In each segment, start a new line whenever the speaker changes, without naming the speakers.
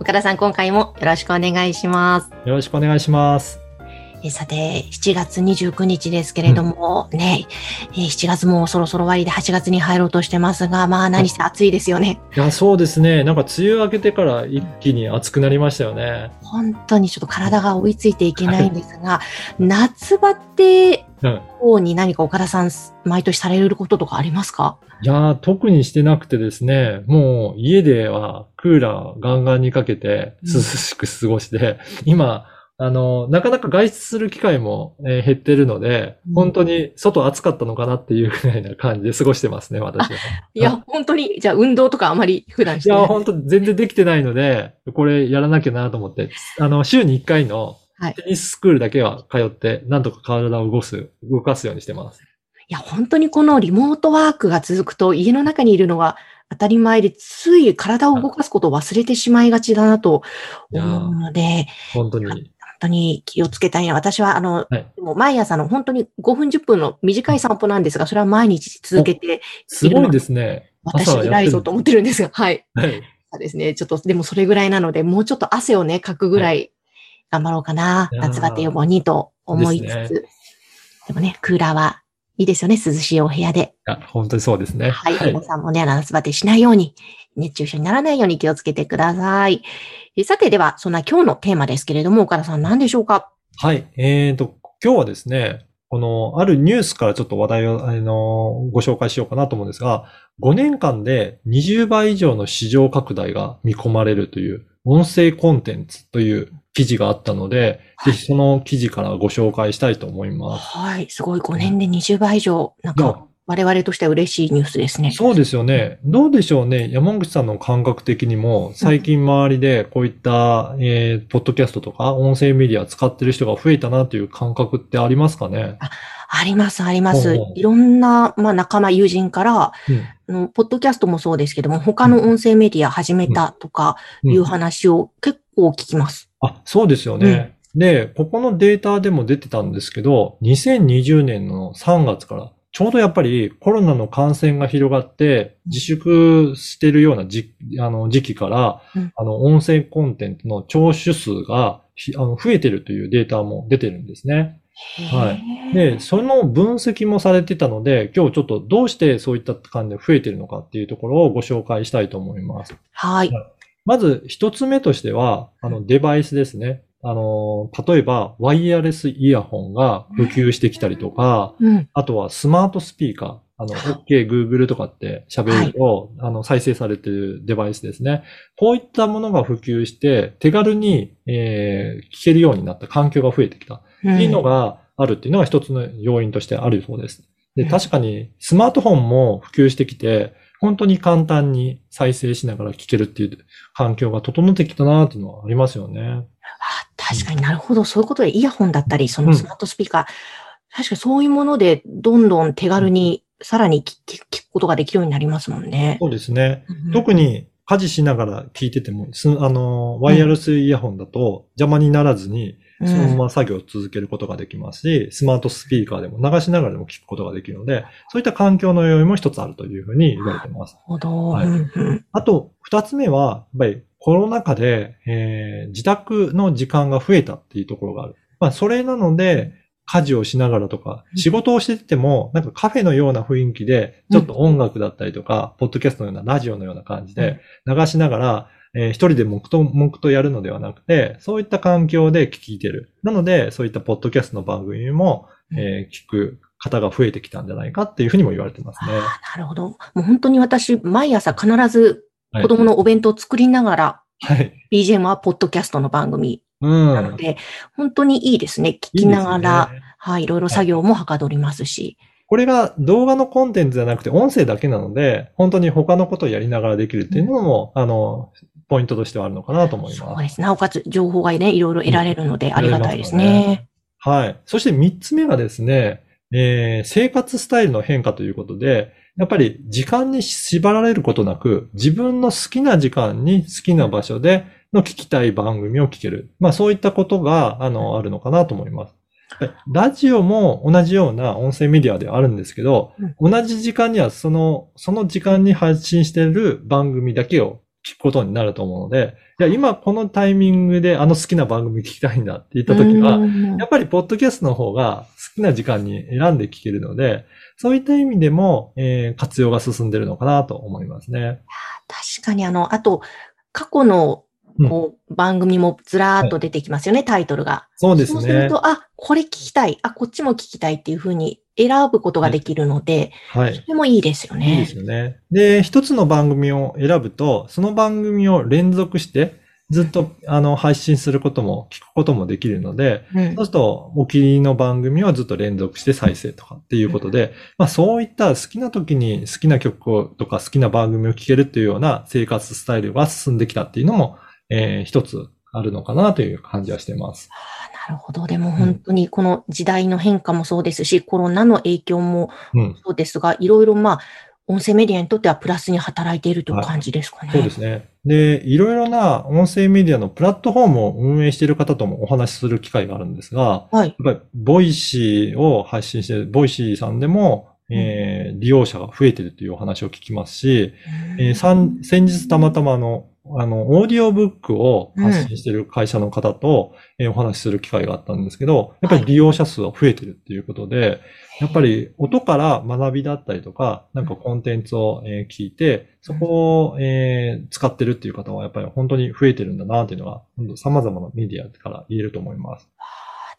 岡田さん今回もよろしくお願いします
よろしくお願いします。
えさて7月29日ですけれども、ねえ7月もそろそろ終わりで8月に入ろうとしてますがまあ何して暑いですよね
いや、そうですね。なんか梅雨明けてから一気に暑くなりましたよね。
本当にちょっと体が追いついていけないんですが、夏バテ
うん。
方に何か岡田さん毎年されることとかありますか？
いやー、特にしてなくてですね、もう家ではクーラーガンガンにかけて涼しく過ごして、今、あの、なかなか外出する機会も、えー減ってるので、
うん
本当に外暑かったのかなっていうぐらいな感じで過ごしてますね、私は。
いや、本当に、じゃあ運動とかあまり普段し
いや、
てない。
本当全然できてないので、これやらなきゃなと思って、あの、週に1回の
はい
テニススクールだけは通って、なんとか体を動かす、動かすようにしてます。
いや、本当にこのリモートワークが続くと家の中にいるのが当たり前で、つい体を動かすことを忘れてしまいがちだなと思うので、
本当に。
本当に気をつけたいな。私は、あの、
はい
もう毎朝の本当に5分10分の短い散歩なんですが、それは毎日続けて、
すごいですね。
私偉いぞと思ってるんですが、はい。
はい。
そうですね。ちょっと、でもそれぐらいなので、もうちょっと汗をね、かくぐらい頑張ろうかな。夏バテ予防にと思いつつ。
で
もね、クーラーはいいですよね。涼しいお部屋で。
本当にそうですね。
はい。皆さんもね、夏バテしないように、熱中症にならないように気をつけてください。えさて、では、そんな今日のテーマですけれども、岡田さん何でしょうか？
はい。えーと、今日はですね、この、あるニュースからちょっと話題を、あの、ご紹介しようかなと思うんですが、5年間で20倍以上の市場拡大が見込まれるという、音声コンテンツという記事があったので、
はい
ぜひその記事からご紹介したいと思います。
はい。すごい、5年で20倍以上。なんか、我々としては嬉しいニュースですね。
そうですよね。どうでしょうね。山口さんの感覚的にも、最近周りでこういった、えー、ポッドキャストとか音声メディア使ってる人が増えたなという感覚ってありますかね？
あります、あります。いろんな、まあ、仲間、友人から、
うん。
あの、ポッドキャストもそうですけども、他の音声メディア始めたとか
うん。
いう話を結構聞きます。
あ、そうですよね。で、ここのデータでも出てたんですけど、2020年の3月から、ちょうどやっぱりコロナの感染が広がって、自粛してるような時あの時期から、
うん。
あの、音声コンテンツの聴取数がひあの増えてるというデータも出てるんですね。はい
い
で、その分析もされてたので、今日ちょっとどうしてそういった感じで増えてるのかっていうところをご紹介したいと思います。
はい。
まず一つ目としては、あのデバイスですね。あの、例えばワイヤレスイヤホンが普及してきたりとか、
うん。
あとはスマートスピーカー。あの、OK、Google とかって喋ると、あの、再生されてるデバイスですね。こういったものが普及して、手軽に、えー聞けるようになった環境が増えてきた。っていうのがあるっていうのが一つの要因としてあるそうです。で、
うん
確かにスマートフォンも普及してきて、本当に簡単に再生しながら聞けるっていう環境が整ってきたなっていうのはありますよね。
あ確かになるほど。そういうことでイヤホンだったり、そのスマートスピーカー、確かにそういうものでどんどん手軽にさらに聞くことができるようになりますもんね。
そうですね。
うん
特に家事しながら聞いてても、すあの、ワイヤレスイヤホンだと邪魔にならずに、そのまま作業を続けることができますし、スマートスピーカーでも流しながらでも聞くことができるので、そういった環境の要因も一つあるというふうに言われています。
なるほど。
はいあと、二つ目は、やっぱりコロナ禍で、えー自宅の時間が増えたっていうところがある。まあ、それなので、家事をしながらとか、
うん
仕事をしてても、なんかカフェのような雰囲気で、ちょっと音楽だったりとか、ポッドキャストのようなラジオのような感じで流しながら、えー一人で黙々と黙々とやるのではなくて、そういった環境で聞いてる。なので、そういったポッドキャストの番組も、えー聞く方が増えてきたんじゃないかっていうふうにも言われてますね。
なるほど。もう本当に私、毎朝必ず
はい
子供のお弁当を作りながら、
はい。
BGM はポッドキャストの番組
うん。
なので、本当にいいですね。聞きながら、
いいね
はい、いろいろ作業もはかどりますし。
これが動画のコンテンツじゃなくて音声だけなので、本当に他のことをやりながらできるっていうのも、あの、ポイントとしてはあるのかなと思います。
そうです。なおかつ、情報がね、いろいろ得られるので、ありがたいです
得られ
ね。
はい。そして三つ目がですね、えー生活スタイルの変化ということで、やっぱり時間に縛られることなく、自分の好きな時間に好きな場所での聞きたい番組を聞ける。まあそういったことが、あの、あるのかなと思います。でラジオも同じような音声メディアではあるんですけど、同じ時間にはその、その時間に発信している番組だけを聞くことになると思うので、いや、今このタイミングであの好きな番組聞きたいんだって言ったときは、
うん
やっぱりポッドキャストの方が好きな時間に選んで聞けるので、そういった意味でも、えー活用が進んでるのかなと思いますね。
確かにあの、あと、過去の、こう、番組もずらーっと出てきますよね、タイトルが。
そうですね。
そうすると、あ、これ聞きたい、あ、こっちも聞きたいっていうふうに選ぶことができるので、
はい。
それもいいですよね。
いいですよね。で、一つの番組を選ぶと、その番組を連続して、ずっと、あの、配信することも、聞くこともできるので、
うん
そうすると、お気に入りの番組をずっと連続して再生とかっていうことで、まあそういった好きな時に好きな曲をとか好きな番組を聴けるっていうような生活スタイルが進んできたっていうのも、えー一つあるのかなという感じはしてます。
なるほど。でも本当にこの時代の変化もそうですし、コロナの影響も
うん。
そうですが、いろいろまあ、音声メディアにとってはプラスに働いているという感じですかね。
そうですね。で、いろいろな音声メディアのプラットフォームを運営している方ともお話しする機会があるんですが、
はい。
やっぱり、 Voicy を発信している、 Voicy さんでも、えー利用者が増えているというお話を聞きますし、えー先日たまたまあの、あの、オーディオブックを発信している会社の方と、えーお話しする機会があったんですけど、やっぱり利用者数は増えてるっていうことで、やっぱり音から学びだったりとか、なんかコンテンツを、えー聞いて、そこを、えー使ってるっていう方はやっぱり本当に増えてるんだなっていうのが、本当様々なメディアから言えると思います。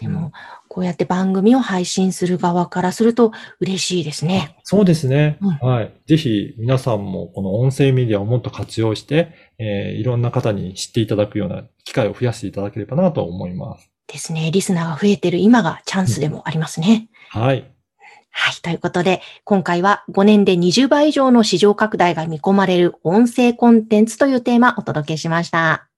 でも、こうやって番組を配信する側からすると嬉しいですね。
そうですね。
うん
はい。ぜひ皆さんもこの音声メディアをもっと活用して、えーいろんな方に知っていただくような機会を増やしていただければなと思います。
ですね。リスナーが増えてる今がチャンスでもありますね。
はい。
はい。ということで、今回は5年で20倍以上の市場拡大が見込まれる音声コンテンツというテーマをお届けしました。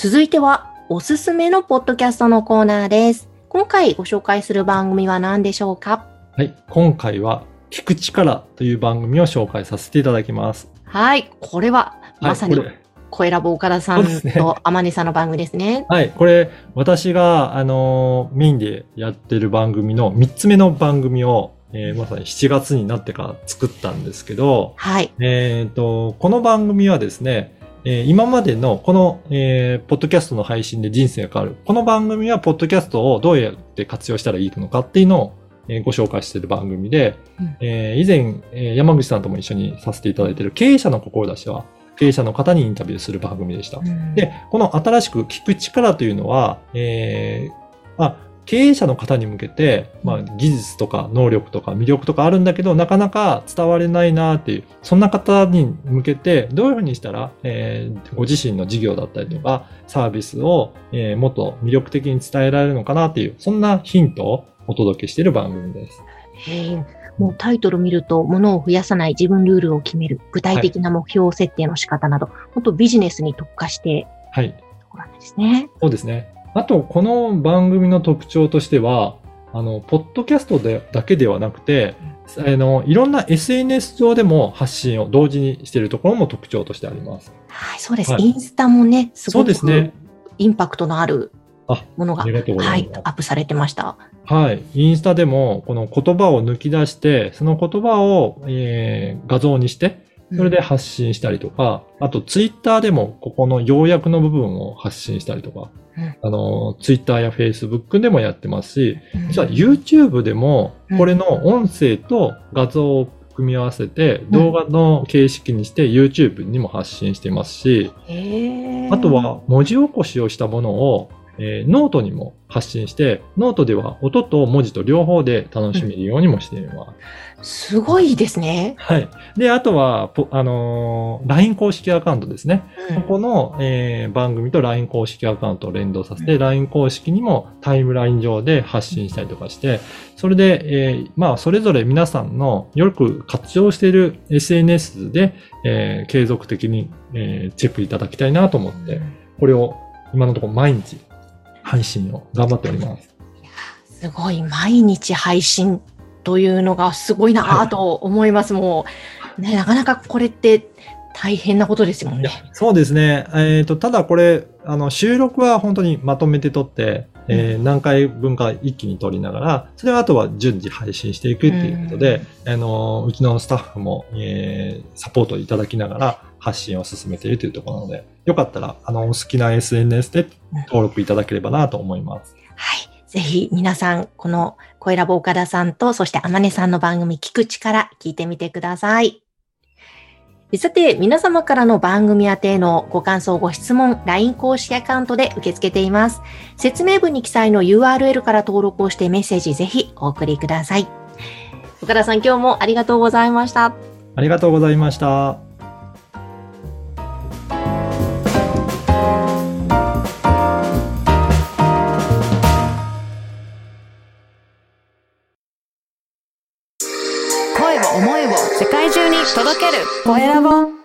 続いては、おすすめのポッドキャストのコーナーです。今回ご紹介する番組は何でしょうか？
はい。今回は、聞く力という番組を紹介させていただきます。
はい。これは、まさに
はい、これ
声ラボ岡田さんと天音さんの番組ですね。
はい。これ、私が、あのーメインでやってる番組の3つ目の番組を、えーまさに7月になってから作ったんですけど、
はい。
えっ、と、この番組はですね、えー今までのこの、えーポッドキャストの配信で人生が変わる。この番組はポッドキャストをどうやって活用したらいいのかっていうのを、えーご紹介している番組で、
うん
えー以前、えー山口さんとも一緒にさせていただいている経営者の志は、経営者の方にインタビューする番組でした。
うん
で、この新しく聞く力というのは、えーまあ、経営者の方に向けて、まあ、技術とか能力とか魅力とかあるんだけど、なかなか伝われないなっていう、そんな方に向けて、どういうふうにしたら、えーご自身の事業だったりとか、サービスを、えーもっと魅力的に伝えられるのかなっていう、そんなヒントをお届けしている番組です。
もうタイトル見ると、物を増やさない自分ルールを決める、具体的な目標設定の仕方など、本当ビジネスに特化して、
はい。
ところなんですね。
そうですね。あと、この番組の特徴としては、あの、ポッドキャストでだけではなくて、あの、いろんな SNS 上でも発信を同時にしているところも特徴としてあります。
はい、そうです。
はい
インスタもね、す
そ
ごく
うですね。
インパクトのある
あ
ものが、
が
はいアップされてました。
はい。インスタでも、この言葉を抜き出して、その言葉を、えー画像にして、それで発信したりとか、あとツイッターでも、ここの要約の部分を発信したりとか、
うん。
あの、ツイッターやフェイスブックでもやってますし、
うん、
実は YouTube でも
うん、
これの音声と画像を組み合わせて、動画の形式にして YouTube にも発信してますし、あと、は文字起こしをしたものを、えーノートにも発信して、ノートでは音と文字と両方で楽しめるようにもしています。
すごいですね。
はい。で、あとは、ポあのー LINE 公式アカウントですね。
うん
ここの、えー番組と LINE 公式アカウントを連動させて、LINE 公式にもタイムライン上で発信したりとかして、それで、えーまあ、それぞれ皆さんのよく活用している SNS で、えー継続的に、えーチェックいただきたいなと思って、これを今のところ毎日配信を頑張っております。
すごい、毎日配信というのがすごいなぁと思います。もう、ね、なかなかこれって大変なことですもんね。
そうですね。えっ、と、ただこれ、あの、収録は本当にまとめて撮って、えー何回分か一気に撮りながら、それはあとは順次配信していくっていうことで、あの、うちのスタッフも、えーサポートいただきながら発信を進めているというところなので、よかったら、あの、お好きな SNS で登録いただければなと思います。
はい。ぜひ皆さん、この声ラボ岡田さんと、そしてあまねさんの番組聞く力聞いてみてください。さて、皆様からの番組宛てのご感想、ご質問、LINE 公式アカウントで受け付けています。説明文に記載の URL から登録をしてメッセージぜひお送りください。岡田さん、今日もありがとうございました。
ありがとうございました。
届ける。コエラボ